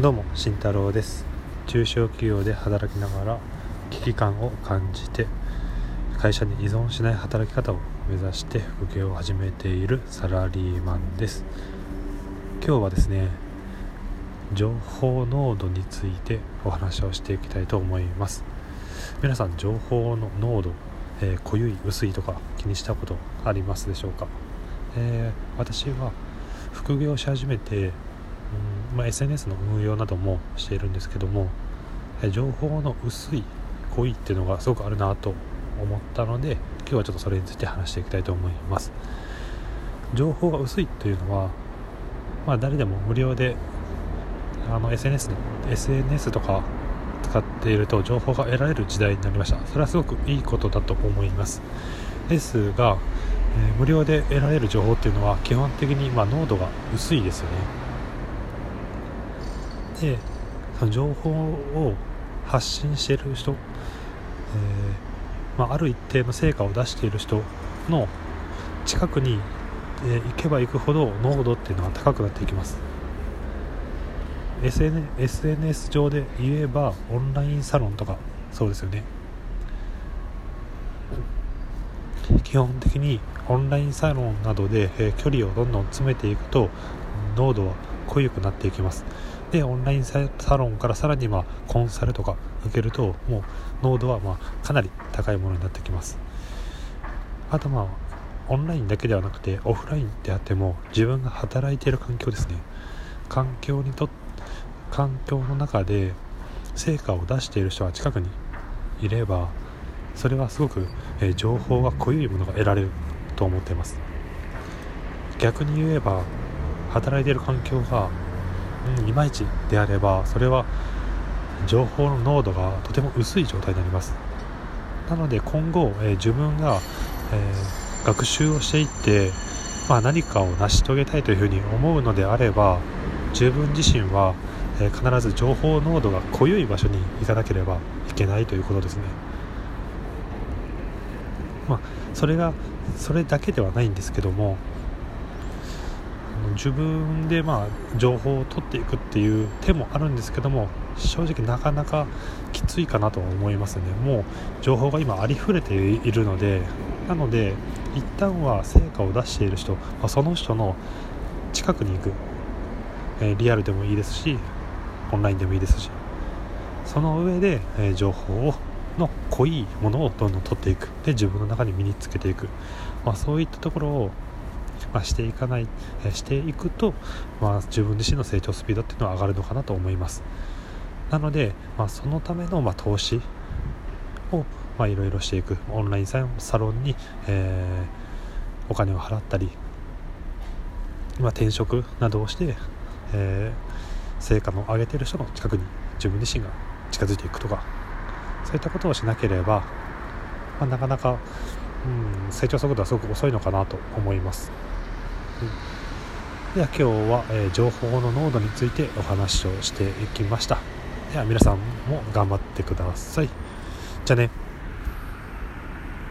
どうも慎太郎です。中小企業で働きながら危機感を感じて会社に依存しない働き方を目指して副業を始めているサラリーマンです。今日はですね情報濃度についてお話をしていきたいと思います。皆さん情報の濃度、えー、濃い薄いとか気にしたことありますでしょうか、えー、私は副業し始めてまあ、SNS の運用などもしているんですけども情報の薄い濃いっていうのがすごくあるなと思ったので今日はちょっとそれについて話していきたいと思います。情報が薄いというのは、まあ、誰でも無料であの SNS, SNS とか使っていると情報が得られる時代になりました。それはすごくいいことだと思います。ですが、えー、無料で得られる情報っていうのは基本的にま濃度が薄いですよね。でその情報を発信している人、えー、まあ、ある一定の成果を出している人の近くに、えー、行けば行くほど濃度っていうのは高くなっていきます。SN SNS 上で言えばオンラインサロンとかそうですよね。基本的にオンラインサロンなどで、えー、距離をどんどん詰めていくと濃度は濃ゆくなっていきます。でオンラインサロンからさらにまコンサルとか受けるともう濃度はまかなり高いものになってきます。あとまあオンラインだけではなくてオフラインであっても自分が働いている環境ですね。環境にと環境の中で成果を出している人が近くにいればそれはすごく、えー、情報が濃いものが得られると思っています。逆に言えば働いている環境が、いまいちであればそれは情報の濃度がとても薄い状態になります。なので今後、え、自分が、え、学習をしていって、まあ、何かを成し遂げたいというふうに思うのであれば自分自身は、え、必ず情報濃度が濃い場所に行かなければいけないということですね。まあそれがそれだけではないんですけども自分でまあ情報を取っていくっていう手もあるんですけども正直なかなかきついかなと思いますね。もう情報が今ありふれているのでなので一旦は成果を出している人、まあ、その人の近くに行く、えー、リアルでもいいですしオンラインでもいいですしその上で、えー、情報をの濃いものをどんどん取っていく。で自分の中に身につけていく、まあ、そういったところをまあ、していかない、えしていくと、まあ、自分自身の成長スピードっていうのは上がるのかなと思います。なので、まあ、そのための、まあ、投資を、いろいろしていく。オンラインサロンに、えー、お金を払ったり、まあ、転職などをして、えー、成果の上げてる人の近くに自分自身が近づいていくとかそういったことをしなければ、まあ、なかなか、うん、成長速度はすごく遅いのかなと思います。うん。では今日は、えー、情報の濃度についてお話をしていきました。では皆さんも頑張ってください。じゃあね。